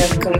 порядком